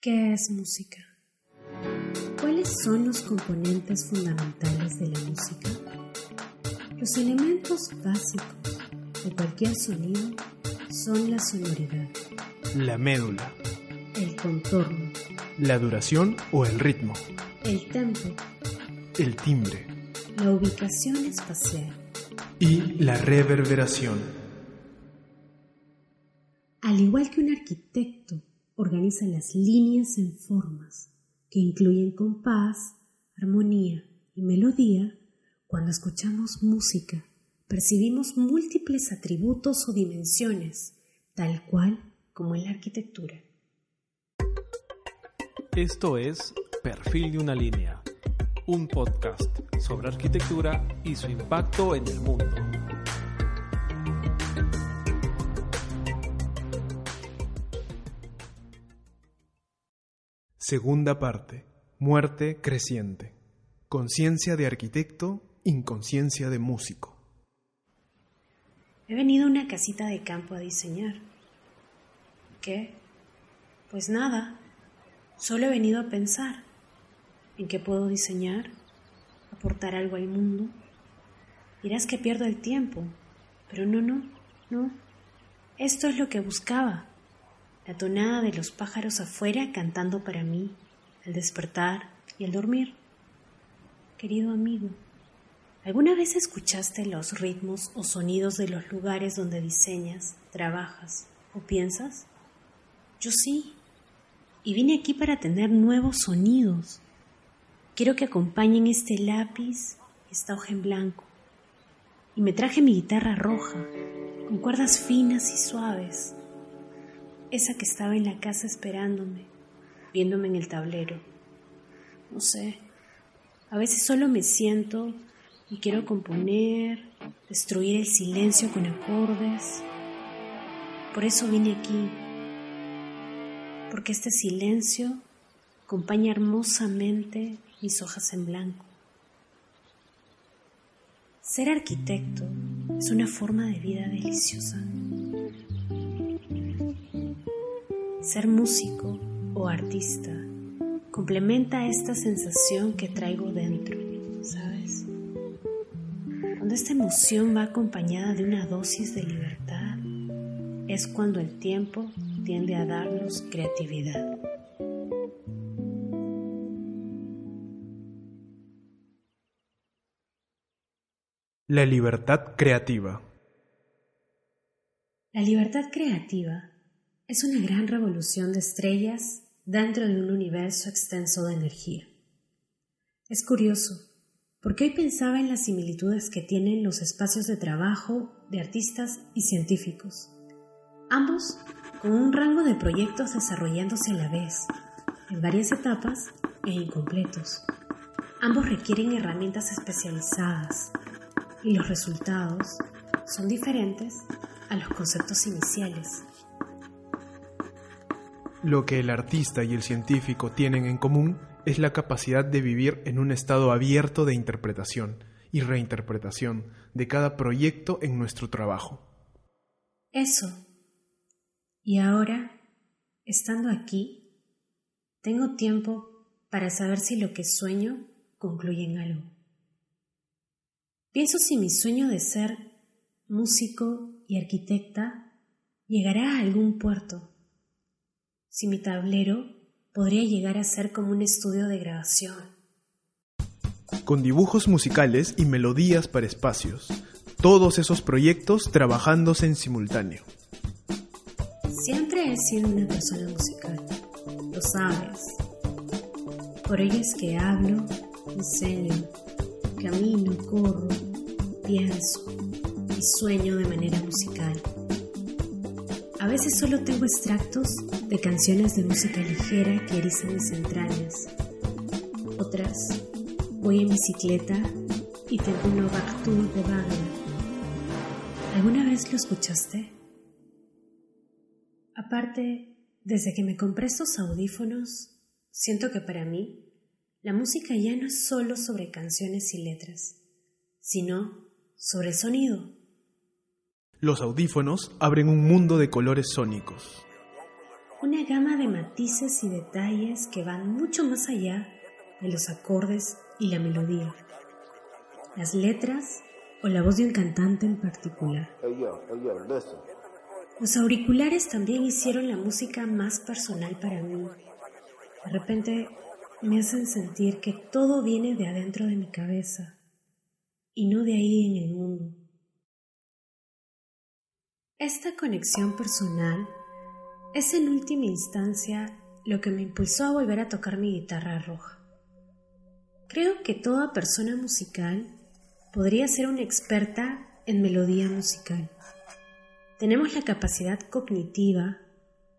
¿Qué es música? ¿Cuáles son los componentes fundamentales de la música? Los elementos básicos de cualquier sonido son la sonoridad, La médula, el contorno, la duración o el ritmo, el tempo, el timbre la ubicación espacial. y la reverberación. Al igual que un arquitecto organiza las líneas en formas que incluyen compás, armonía y melodía, cuando escuchamos música percibimos múltiples atributos o dimensiones, tal cual como en la arquitectura. Esto es Perfil de una línea, un podcast sobre arquitectura y su impacto en el mundo. Segunda parte. Muerte creciente. Conciencia de arquitecto, inconsciencia de músico. He venido a una casita de campo a diseñar. ¿Qué? Pues nada. Solo he venido a pensar en qué puedo diseñar, aportar algo al mundo. Dirás que pierdo el tiempo, pero no, no, no. Esto es lo que buscaba. La tonada de los pájaros afuera cantando para mí, al despertar y al dormir. Querido amigo, ¿alguna vez escuchaste los ritmos o sonidos de los lugares donde diseñas, trabajas o piensas? Yo sí. Y vine aquí para tener nuevos sonidos. Quiero que acompañen este lápiz esta hoja en blanco. Y me traje mi guitarra roja, con cuerdas finas y suaves. Esa que estaba en la casa esperándome, viéndome en el tablero. No sé, a veces solo me siento y quiero componer, destruir el silencio con acordes. Por eso vine aquí, porque este silencio acompaña hermosamente mis hojas en blanco. Ser arquitecto es una forma de vida deliciosa. Ser músico o artista complementa esta sensación que traigo dentro, ¿sabes? Cuando esta emoción va acompañada de una dosis de libertad, es cuando el tiempo tiende a darnos creatividad. La libertad creativa. La libertad creativa es una gran revolución de estrellas dentro de un universo extenso de energía. Es curioso, porque hoy pensaba en las similitudes que tienen los espacios de trabajo de artistas y científicos, ambos con un rango de proyectos desarrollándose a la vez, en varias etapas e incompletos. Ambos requieren herramientas especializadas y los resultados son diferentes a los conceptos iniciales. Lo que el artista y el científico tienen en común es la capacidad de vivir en un estado abierto de interpretación y reinterpretación de cada proyecto en nuestro trabajo. Eso. Y ahora, estando aquí, tengo tiempo para saber si lo que sueño concluye en algo. Pienso si mi sueño de ser músico y arquitecta llegará a algún puerto. Si mi tablero podría llegar a ser como un estudio de grabación. Con dibujos musicales y melodías para espacios. Todos esos proyectos trabajándose en simultáneo. Siempre he sido una persona musical, lo sabes. Por ello es que hablo, enseño, camino, corro, pienso y sueño de manera musical. A veces solo tengo extractos de canciones de música ligera que erizan mis entrañas. Otras, voy en bicicleta y tengo un Nocturne de Wagner. ¿Alguna vez lo escuchaste? Aparte, desde que me compré estos audífonos, siento que para mí la música ya no es solo sobre canciones y letras, sino sobre sonido. Los audífonos abren un mundo de colores sónicos. Una gama de matices y detalles que van mucho más allá de los acordes y la melodía, las letras o la voz de un cantante en particular. Los auriculares también hicieron la música más personal para mí. De repente me hacen sentir que todo viene de adentro de mi cabeza y no de ahí en el mundo. Esta conexión personal es en última instancia lo que me impulsó a volver a tocar mi guitarra roja. Creo que toda persona musical podría ser una experta en melodía musical. Tenemos la capacidad cognitiva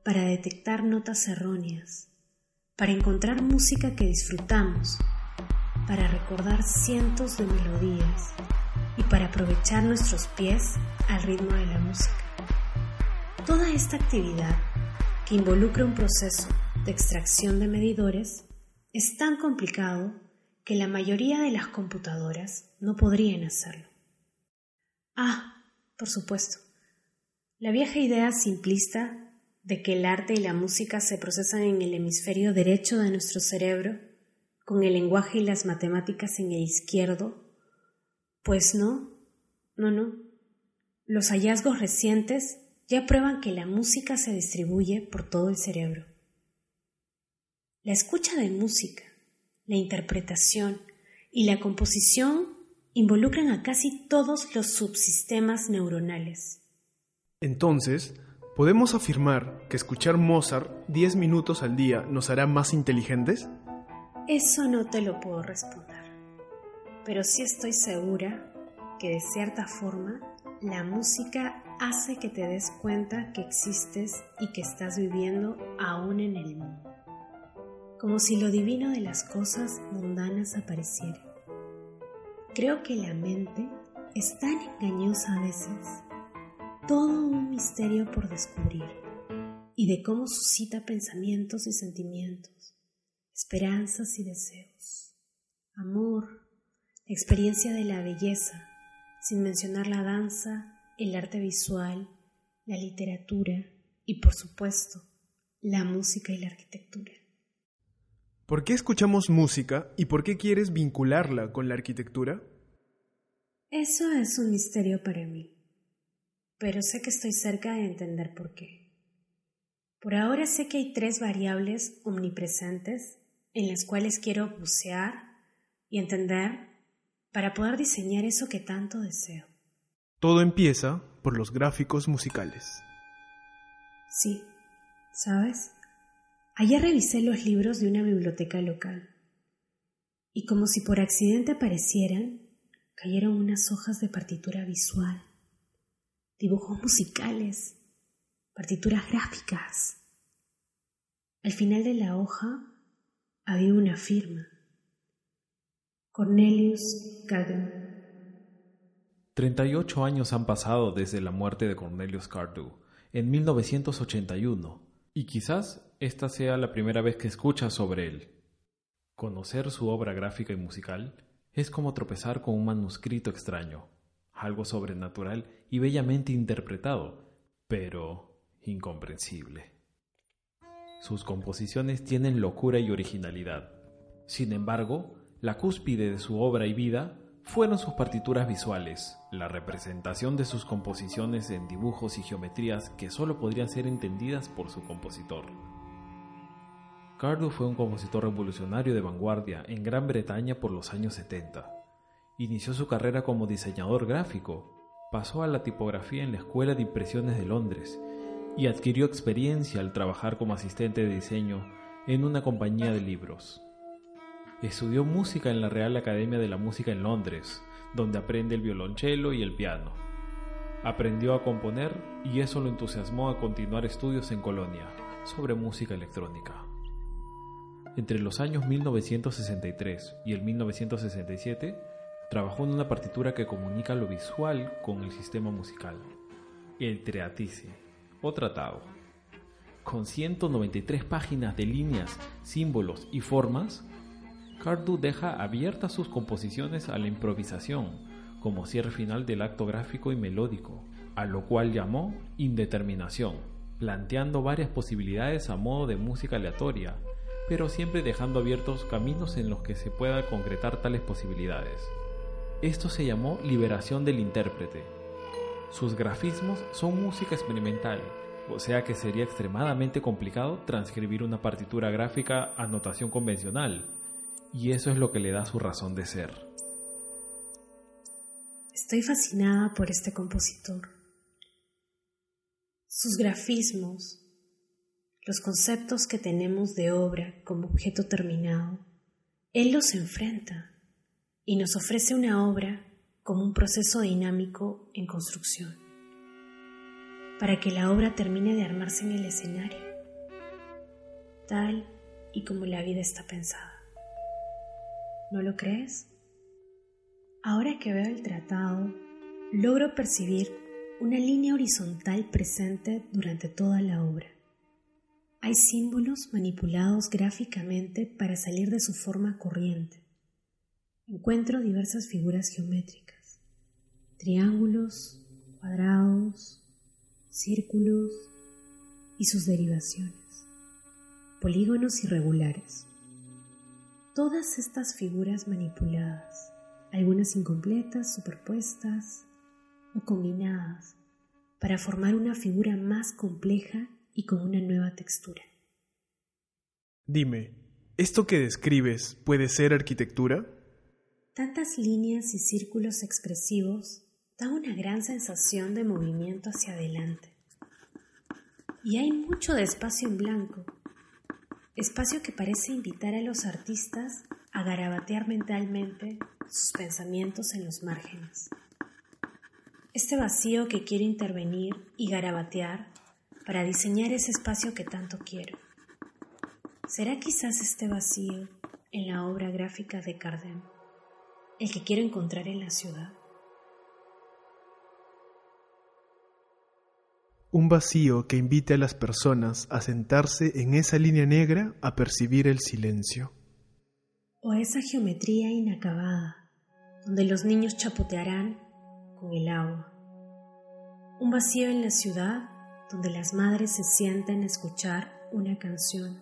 para detectar notas erróneas, para encontrar música que disfrutamos, para recordar cientos de melodías y para aprovechar nuestros pies al ritmo de la música. Toda esta actividad, que involucra un proceso de extracción de medidores, es tan complicado que la mayoría de las computadoras no podrían hacerlo. Ah, por supuesto, la vieja idea simplista de que el arte y la música se procesan en el hemisferio derecho de nuestro cerebro, con el lenguaje y las matemáticas en el izquierdo, pues no, no, no. Los hallazgos recientes ya prueban que la música se distribuye por todo el cerebro. La escucha de música, la interpretación y la composición involucran a casi todos los subsistemas neuronales. Entonces, ¿podemos afirmar que escuchar Mozart 10 minutos al día nos hará más inteligentes? Eso no te lo puedo responder, pero sí estoy segura que de cierta forma la música hace que te des cuenta que existes y que estás viviendo aún en el mundo, como si lo divino de las cosas mundanas apareciera. Creo que la mente es tan engañosa a veces. Todo un misterio por descubrir y de cómo suscita pensamientos y sentimientos, esperanzas y deseos, amor, experiencia de la belleza, sin mencionar la danza, el arte visual, la literatura y, por supuesto, la música y la arquitectura. ¿Por qué escuchamos música y por qué quieres vincularla con la arquitectura? Eso es un misterio para mí pero sé que estoy cerca de entender por qué. Por ahora sé que hay tres variables omnipresentes en las cuales quiero bucear y entender para poder diseñar eso que tanto deseo. Todo empieza por los gráficos musicales. Sí, ¿sabes? Ayer revisé los libros de una biblioteca local y como si por accidente aparecieran, cayeron unas hojas de partitura visual dibujos musicales, partituras gráficas. Al final de la hoja había una firma. Cornelius Cardew. 38 años han pasado desde la muerte de Cornelius Cardew, en 1981, y quizás esta sea la primera vez que escuchas sobre él. Conocer su obra gráfica y musical es como tropezar con un manuscrito extraño algo sobrenatural y bellamente interpretado, pero incomprensible. Sus composiciones tienen locura y originalidad. Sin embargo, la cúspide de su obra y vida fueron sus partituras visuales, la representación de sus composiciones en dibujos y geometrías que solo podrían ser entendidas por su compositor. Cardo fue un compositor revolucionario de vanguardia en Gran Bretaña por los años 70 Inició su carrera como diseñador gráfico, pasó a la tipografía en la Escuela de Impresiones de Londres y adquirió experiencia al trabajar como asistente de diseño en una compañía de libros. Estudió música en la Real Academia de la Música en Londres, donde aprende el violonchelo y el piano. Aprendió a componer y eso lo entusiasmó a continuar estudios en Colonia sobre música electrónica. Entre los años 1963 y el 1967 Trabajó en una partitura que comunica lo visual con el sistema musical, el Treatise, o tratado. Con 193 páginas de líneas, símbolos y formas, Cardew deja abiertas sus composiciones a la improvisación, como cierre final del acto gráfico y melódico, a lo cual llamó indeterminación, planteando varias posibilidades a modo de música aleatoria, pero siempre dejando abiertos caminos en los que se pueda concretar tales posibilidades. Esto se llamó liberación del intérprete. Sus grafismos son música experimental, o sea que sería extremadamente complicado transcribir una partitura gráfica a notación convencional, y eso es lo que le da su razón de ser. Estoy fascinada por este compositor sus grafismos, los conceptos que tenemos de obra como objeto terminado, Él los enfrenta y nos ofrece una obra como un proceso dinámico en construcción, para que la obra termine de armarse en el escenario, tal y como la vida está pensada. ¿No lo crees? Ahora que veo el tratado, logro percibir una línea horizontal presente durante toda la obra. Hay símbolos manipulados gráficamente para salir de su forma corriente. Encuentro diversas figuras geométricas, triángulos, cuadrados, círculos y sus derivaciones, polígonos irregulares. Todas estas figuras manipuladas, algunas incompletas, superpuestas, o combinadas para formar una figura más compleja y con una nueva textura. Dime, ¿esto que describes puede ser arquitectura? Tantas líneas y círculos expresivos dan una gran sensación de movimiento hacia adelante. Y hay mucho de espacio en blanco, espacio que parece invitar a los artistas a garabatear mentalmente sus pensamientos en los márgenes este vacío que quiero intervenir y garabatear para diseñar ese espacio que tanto quiero. ¿Será quizás este vacío en la obra gráfica de Cardem el que quiero encontrar en la ciudad? Un vacío que invite a las personas a sentarse en esa línea negra a percibir el silencio. O esa geometría inacabada, donde los niños chapotearán con el agua. Un vacío en la ciudad donde las madres se sienten a escuchar una canción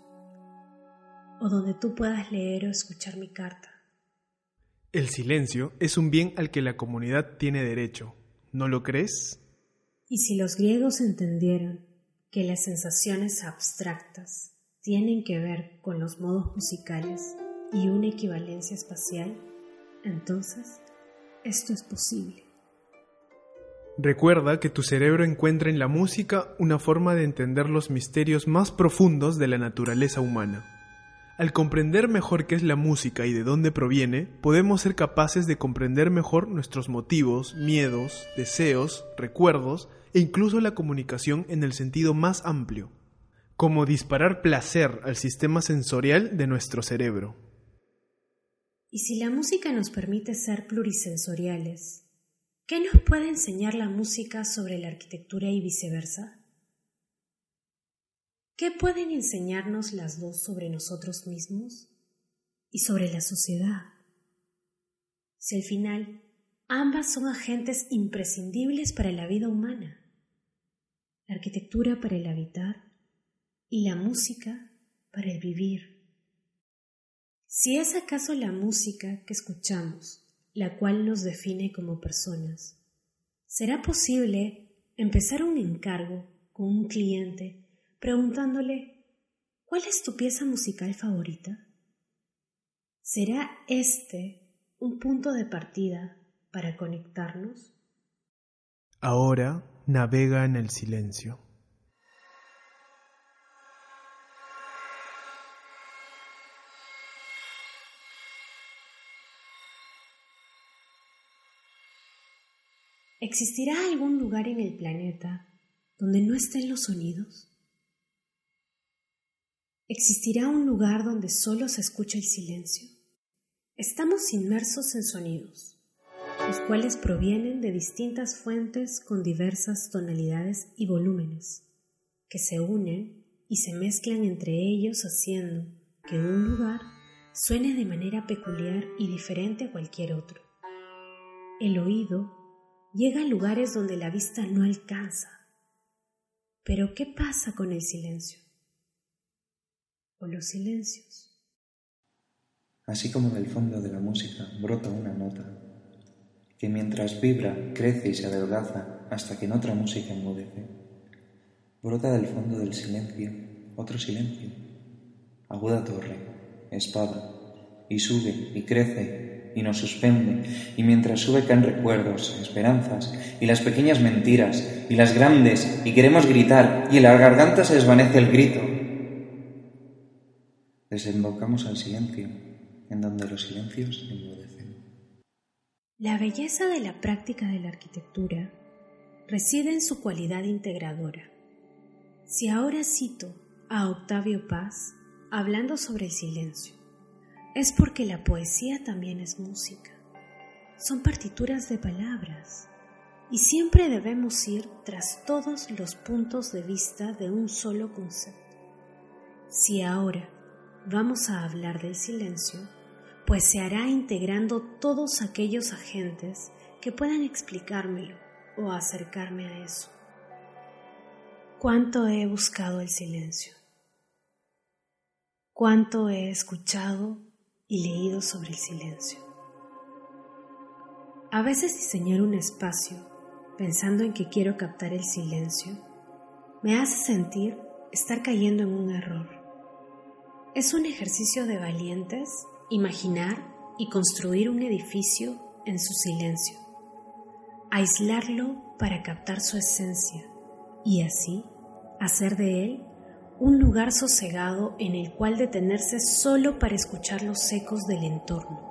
o donde tú puedas leer o escuchar mi carta. El silencio es un bien al que la comunidad tiene derecho, ¿no lo crees? Y si los griegos entendieron que las sensaciones abstractas tienen que ver con los modos musicales y una equivalencia espacial, entonces esto es posible. Recuerda que tu cerebro encuentra en la música una forma de entender los misterios más profundos de la naturaleza humana. Al comprender mejor qué es la música y de dónde proviene, podemos ser capaces de comprender mejor nuestros motivos, miedos, deseos, recuerdos e incluso la comunicación en el sentido más amplio, como disparar placer al sistema sensorial de nuestro cerebro. ¿Y si la música nos permite ser plurisensoriales? ¿Qué nos puede enseñar la música sobre la arquitectura y viceversa? ¿Qué pueden enseñarnos las dos sobre nosotros mismos y sobre la sociedad? Si al final ambas son agentes imprescindibles para la vida humana, la arquitectura para el habitar y la música para el vivir. Si es acaso la música que escuchamos la cual nos define como personas. ¿Será posible empezar un encargo con un cliente preguntándole ¿cuál es tu pieza musical favorita? ¿Será este un punto de partida para conectarnos? Ahora navega en el silencio. ¿Existirá algún lugar en el planeta donde no estén los sonidos? ¿Existirá un lugar donde solo se escucha el silencio? Estamos inmersos en sonidos, los cuales provienen de distintas fuentes con diversas tonalidades y volúmenes, que se unen y se mezclan entre ellos haciendo que un lugar suene de manera peculiar y diferente a cualquier otro. El oído llega a lugares donde la vista no alcanza, Pero ¿qué pasa con el silencio? O los silencios. Así como del fondo de la música brota una nota, que mientras vibra crece y se adelgaza hasta que en otra música enmudece, brota del fondo del silencio otro silencio, aguda torre, espada, y sube y crece y nos suspende, y mientras sube caen recuerdos, esperanzas, y las pequeñas mentiras, y las grandes, y queremos gritar, y en la garganta se desvanece el grito. Desembocamos al silencio, en donde los silencios enmudecen. La belleza de la práctica de la arquitectura reside en su cualidad integradora. Si ahora cito a Octavio Paz hablando sobre el silencio, es porque la poesía también es música. Son partituras de palabras y siempre debemos ir tras todos los puntos de vista de un solo concepto. Si ahora vamos a hablar del silencio, pues se hará integrando todos aquellos agentes que puedan explicármelo o acercarme a eso. ¿Cuánto he buscado el silencio? ¿Cuánto he escuchado y leído sobre el silencio? A veces diseñar un espacio pensando en que quiero captar el silencio me hace sentir estar cayendo en un error. Es un ejercicio de valientes imaginar y construir un edificio en su silencio, aislarlo para captar su esencia y así hacer de él un lugar sosegado en el cual detenerse solo para escuchar los ecos del entorno.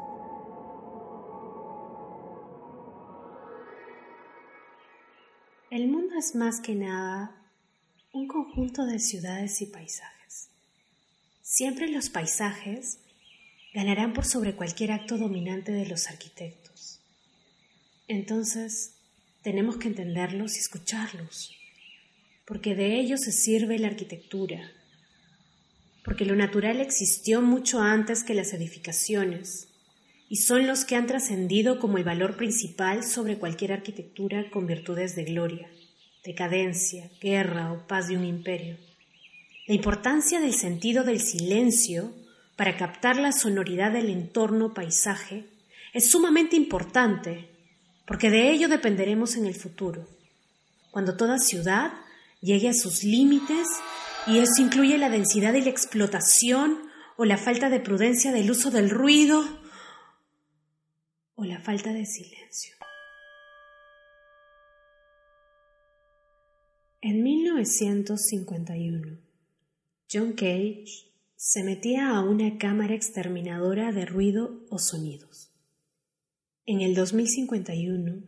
El mundo es más que nada un conjunto de ciudades y paisajes. Siempre los paisajes ganarán por sobre cualquier acto dominante de los arquitectos. Entonces, tenemos que entenderlos y escucharlos, porque de ellos se sirve la arquitectura, porque lo natural existió mucho antes que las edificaciones, y son los que han trascendido como el valor principal sobre cualquier arquitectura con virtudes de gloria, decadencia, guerra o paz de un imperio. La importancia del sentido del silencio para captar la sonoridad del entorno paisaje es sumamente importante, porque de ello dependeremos en el futuro, cuando toda ciudad llegue a sus límites y eso incluye la densidad y la explotación o la falta de prudencia del uso del ruido o la falta de silencio. En 1951, John Cage se metía a una cámara exterminadora de ruido o sonidos. En el 2051,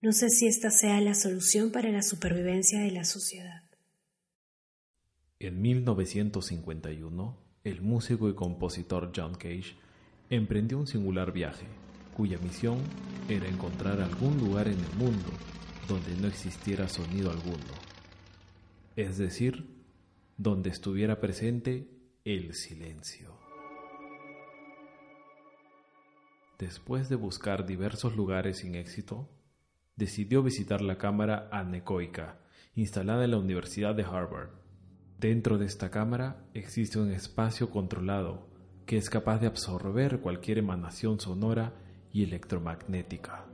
no sé si esta sea la solución para la supervivencia de la sociedad. En 1951, el músico y compositor John Cage emprendió un singular viaje, cuya misión era encontrar algún lugar en el mundo donde no existiera sonido alguno, es decir, donde estuviera presente el silencio. Después de buscar diversos lugares sin éxito, decidió visitar la cámara anecoica, instalada en la Universidad de Harvard. Dentro de esta cámara existe un espacio controlado que es capaz de absorber cualquier emanación sonora y electromagnética.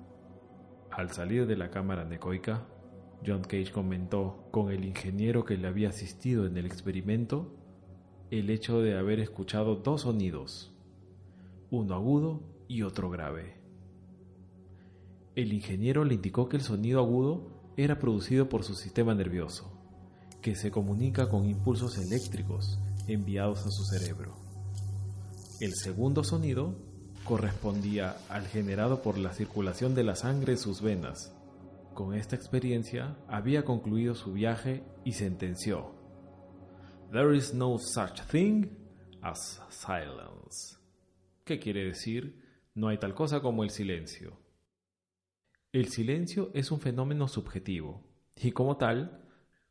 Al salir de la cámara anecoica, John Cage comentó con el ingeniero que le había asistido en el experimento el hecho de haber escuchado dos sonidos, uno agudo y otro grave. El ingeniero le indicó que el sonido agudo era producido por su sistema nervioso, que se comunica con impulsos eléctricos enviados a su cerebro. El segundo sonido correspondía al generado por la circulación de la sangre en sus venas, con esta experiencia había concluido su viaje y sentenció, There is no such thing as silence. ¿Qué quiere decir? No hay tal cosa como el silencio. El silencio es un fenómeno subjetivo y como tal,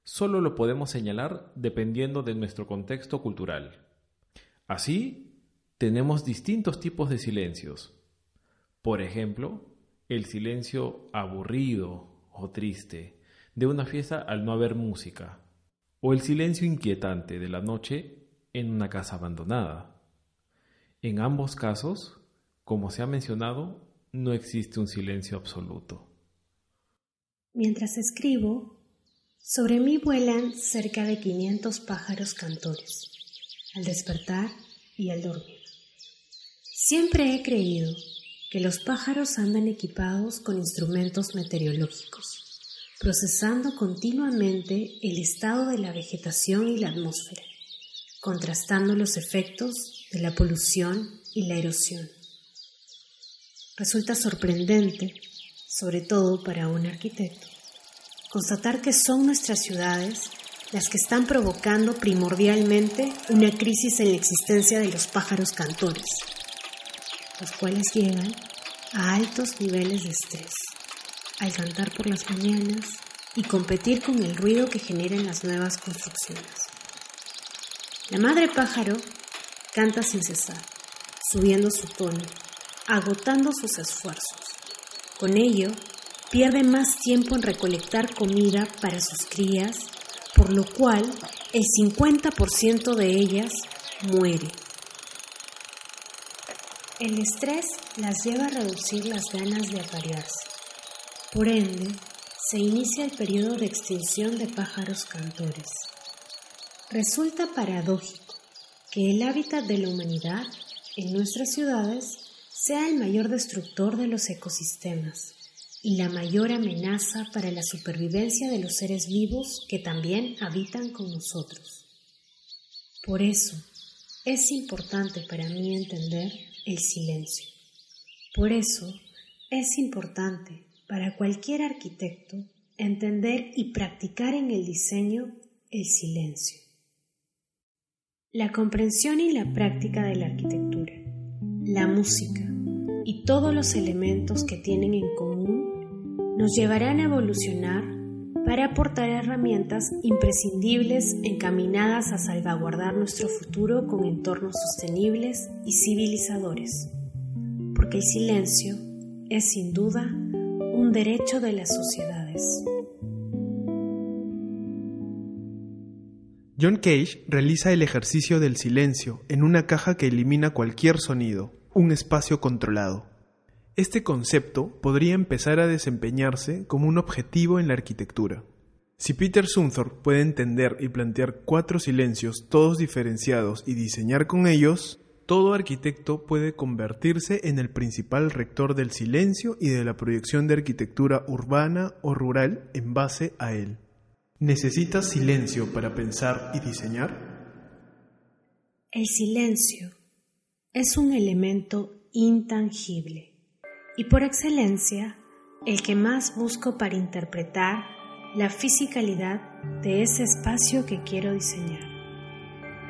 solo lo podemos señalar dependiendo de nuestro contexto cultural. Así, tenemos distintos tipos de silencios. Por ejemplo, el silencio aburrido o triste, de una fiesta al no haber música, o el silencio inquietante de la noche en una casa abandonada. En ambos casos, como se ha mencionado, no existe un silencio absoluto. Mientras escribo, sobre mí vuelan cerca de 500 pájaros cantores, al despertar y al dormir. Siempre he creído que los pájaros andan equipados con instrumentos meteorológicos, procesando continuamente el estado de la vegetación y la atmósfera, contrastando los efectos de la polución y la erosión. Resulta sorprendente, sobre todo para un arquitecto, constatar que son nuestras ciudades las que están provocando primordialmente una crisis en la existencia de los pájaros cantores, los cuales llegan a altos niveles de estrés al cantar por las mañanas y competir con el ruido que generan las nuevas construcciones. La madre pájaro canta sin cesar, subiendo su tono, agotando sus esfuerzos. Con ello, pierde más tiempo en recolectar comida para sus crías, por lo cual el 50% de ellas muere. El estrés las lleva a reducir las ganas de aparearse. Por ende, se inicia el periodo de extinción de pájaros cantores. Resulta paradójico que el hábitat de la humanidad en nuestras ciudades sea el mayor destructor de los ecosistemas y la mayor amenaza para la supervivencia de los seres vivos que también habitan con nosotros. Por eso, es importante para mí entender el silencio. Por eso, es importante para cualquier arquitecto entender y practicar en el diseño el silencio. La comprensión y la práctica de la arquitectura, la música y todos los elementos que tienen en común nos llevarán a evolucionar para aportar herramientas imprescindibles encaminadas a salvaguardar nuestro futuro con entornos sostenibles y civilizadores, porque el silencio es sin duda un derecho de las sociedades. John Cage realiza el ejercicio del silencio en una caja que elimina cualquier sonido, un espacio controlado. Este concepto podría empezar a desempeñarse como un objetivo en la arquitectura. Si Peter Zumthor puede entender y plantear cuatro silencios todos diferenciados y diseñar con ellos, todo arquitecto puede convertirse en el principal rector del silencio y de la proyección de arquitectura urbana o rural en base a él. ¿Necesitas silencio para pensar y diseñar? El silencio es un elemento intangible y por excelencia el que más busco para interpretar la fisicalidad de ese espacio que quiero diseñar.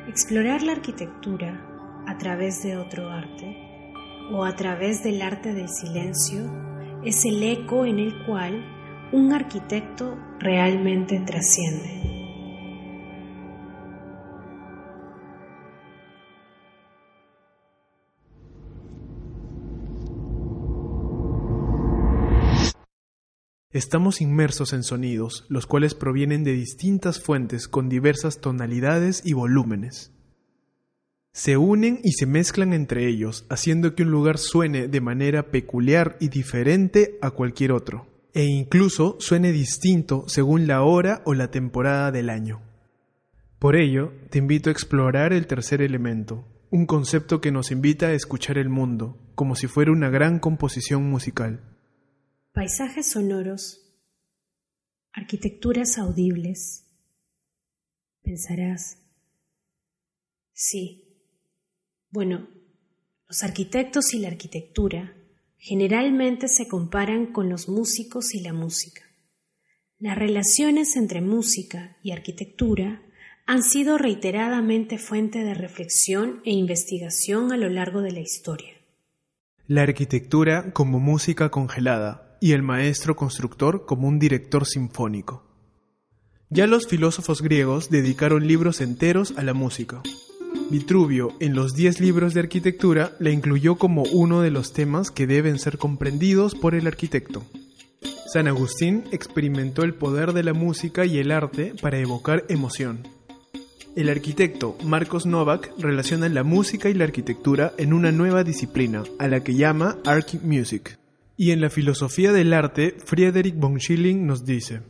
Explorar la arquitectura a través de otro arte o a través del arte del silencio es el eco en el cual un arquitecto realmente trasciende. Estamos inmersos en sonidos, los cuales provienen de distintas fuentes con diversas tonalidades y volúmenes. Se unen y se mezclan entre ellos, haciendo que un lugar suene de manera peculiar y diferente a cualquier otro, e incluso suene distinto según la hora o la temporada del año. Por ello, te invito a explorar el tercer elemento, un concepto que nos invita a escuchar el mundo, como si fuera una gran composición musical. Paisajes sonoros, arquitecturas audibles. Pensarás, sí. Bueno, los arquitectos y la arquitectura generalmente se comparan con los músicos y la música. Las relaciones entre música y arquitectura han sido reiteradamente fuente de reflexión e investigación a lo largo de la historia. La arquitectura como música congelada y el maestro constructor como un director sinfónico. Ya los filósofos griegos dedicaron libros enteros a la música. Vitruvio, en los diez libros de arquitectura, la incluyó como uno de los temas que deben ser comprendidos por el arquitecto. San Agustín experimentó el poder de la música y el arte para evocar emoción. El arquitecto Marcos Novak relaciona la música y la arquitectura en una nueva disciplina, a la que llama Archic Music. Y en la filosofía del arte, Friedrich von Schilling nos dice,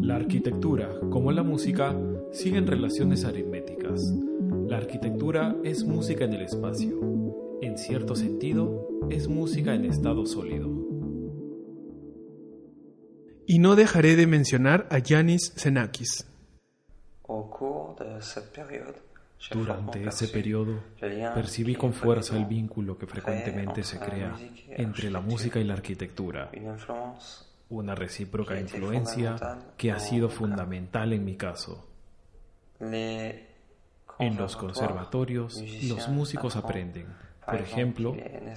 La arquitectura, como la música, siguen relaciones aritméticas. La arquitectura es música en el espacio. En cierto sentido, es música en estado sólido. Y no dejaré de mencionar a Yanis Xenakis. Durante ese periodo percibí con fuerza el vínculo que frecuentemente se crea entre la música y la arquitectura, una recíproca influencia que ha sido fundamental en mi caso. En los conservatorios, los músicos aprenden, por ejemplo,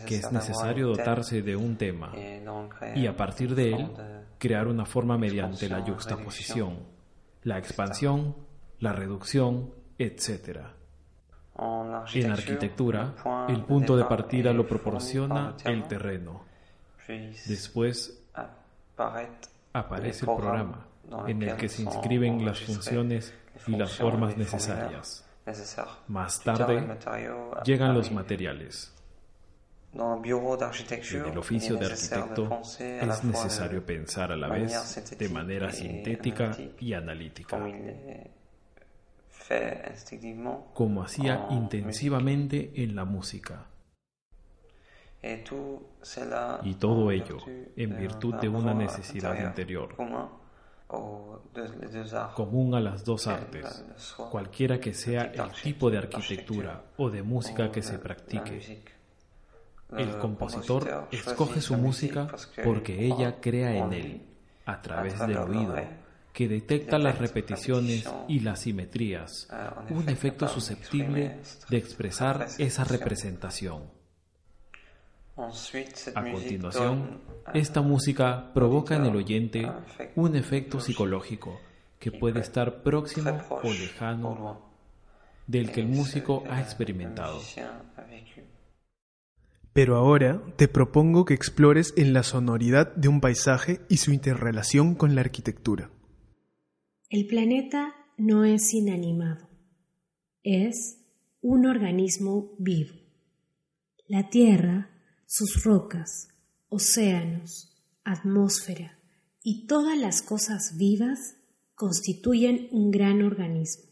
que es necesario dotarse de un tema y a partir de él crear una forma mediante la yuxtaposición, la expansión, la reducción, etc. En arquitectura, el punto de partida lo proporciona el terreno. Después aparece el programa, en el que se inscriben las funciones y las formas necesarias. Más tarde llegan los materiales. En el oficio de arquitecto es necesario pensar a la vez de manera sintética y analítica, como hacía intensivamente en la música. Y todo ello en virtud de una necesidad interior. común a las dos artes, cualquiera que sea el tipo de arquitectura o de música que se practique. El compositor escoge su música porque ella crea en él, a través del oído, que detecta las repeticiones y las simetrías, un efecto susceptible de expresar esa representación. A continuación, esta música provoca en el oyente un efecto psicológico que puede estar próximo o lejano del que el músico ha experimentado. Pero ahora te propongo que explores en la sonoridad de un paisaje y su interrelación con la arquitectura. El planeta no es inanimado, es un organismo vivo. La Tierra sus rocas, océanos, atmósfera y todas las cosas vivas constituyen un gran organismo,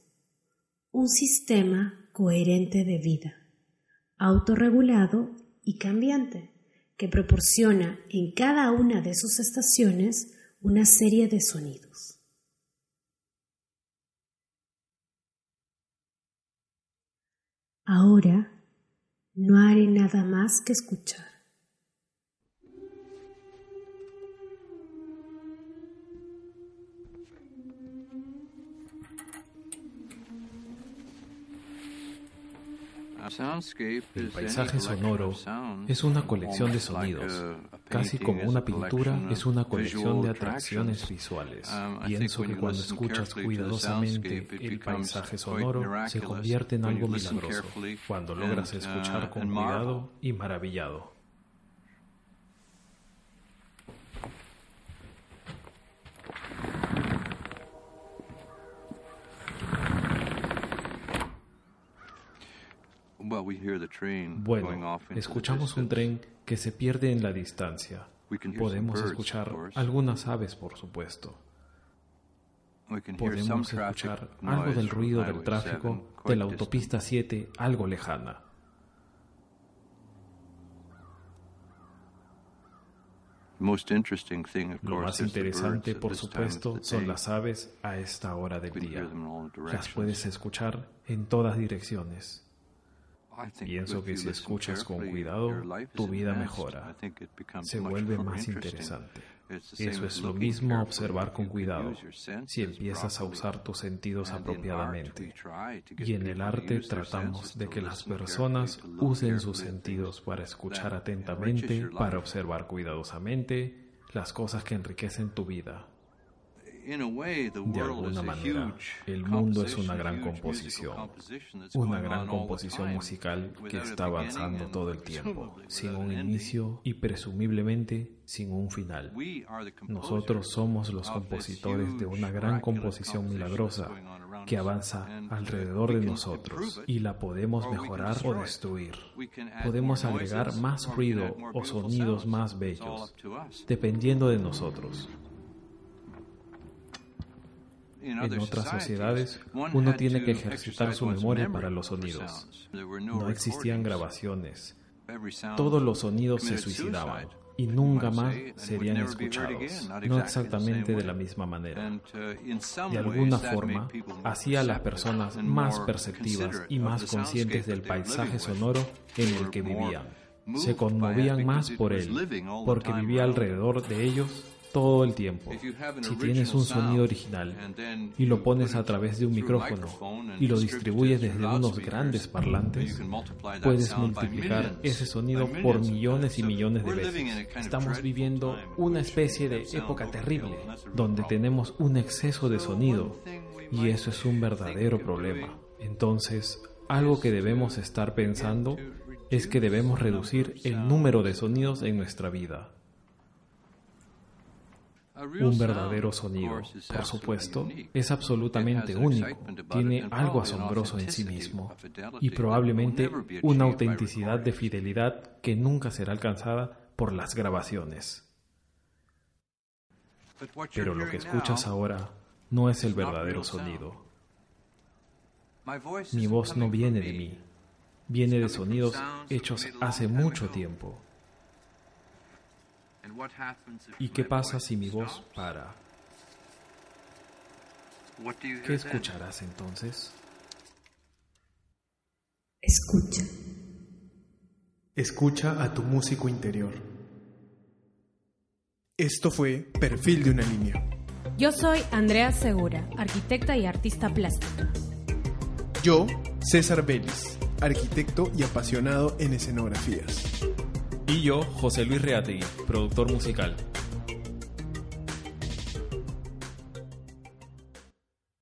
un sistema coherente de vida, autorregulado y cambiante, que proporciona en cada una de sus estaciones una serie de sonidos. Ahora no haré nada más que escuchar. El paisaje sonoro es una colección de sonidos, casi como una pintura es una colección de atracciones visuales. Um, Pienso que cuando escuchas cuidadosamente el paisaje sonoro se convierte en algo milagroso, cuando logras escuchar uh, con cuidado y maravillado. Bueno, escuchamos un tren que se pierde en la distancia. Podemos escuchar algunas aves, por supuesto. Podemos escuchar algo del ruido del tráfico de la autopista 7 algo lejana. Lo más interesante, por supuesto, son las aves a esta hora del día. Las puedes escuchar en todas direcciones. Pienso que si escuchas con cuidado, tu vida mejora, se vuelve más interesante. Eso es lo mismo observar con cuidado, si empiezas a usar tus sentidos apropiadamente. Y en el arte tratamos de que las personas usen sus sentidos para escuchar atentamente, para observar cuidadosamente las cosas que enriquecen tu vida. De alguna manera, el mundo es una gran composición, una gran composición musical que está avanzando todo el tiempo, sin un inicio y presumiblemente sin un final. Nosotros somos los compositores de una gran composición milagrosa que avanza alrededor de nosotros y la podemos mejorar o destruir. Podemos agregar más ruido o sonidos más bellos, dependiendo de nosotros. En otras sociedades, uno tiene que ejercitar su memoria para los sonidos. No existían grabaciones. Todos los sonidos se suicidaban y nunca más serían escuchados, no exactamente de la misma manera. De alguna forma, hacía a las personas más perceptivas y más conscientes del paisaje sonoro en el que vivían. Se conmovían más por él, porque vivía alrededor de ellos todo el tiempo. Si tienes un sonido original y lo pones a través de un micrófono y lo distribuyes desde unos grandes parlantes, puedes multiplicar ese sonido por millones y millones de veces. Estamos viviendo una especie de época terrible donde tenemos un exceso de sonido y eso es un verdadero problema. Entonces, algo que debemos estar pensando es que debemos reducir el número de sonidos en nuestra vida. Un verdadero sonido, por supuesto, es absolutamente único, tiene algo asombroso en sí mismo y probablemente una autenticidad de fidelidad que nunca será alcanzada por las grabaciones. Pero lo que escuchas ahora no es el verdadero sonido. Mi voz no viene de mí, viene de sonidos hechos hace mucho tiempo. ¿Y qué pasa si mi voz para? ¿Qué escucharás entonces? Escucha. Escucha a tu músico interior. Esto fue Perfil de una línea. Yo soy Andrea Segura, arquitecta y artista plástica. Yo, César Vélez, arquitecto y apasionado en escenografías. Y yo, José Luis Reategui, productor musical.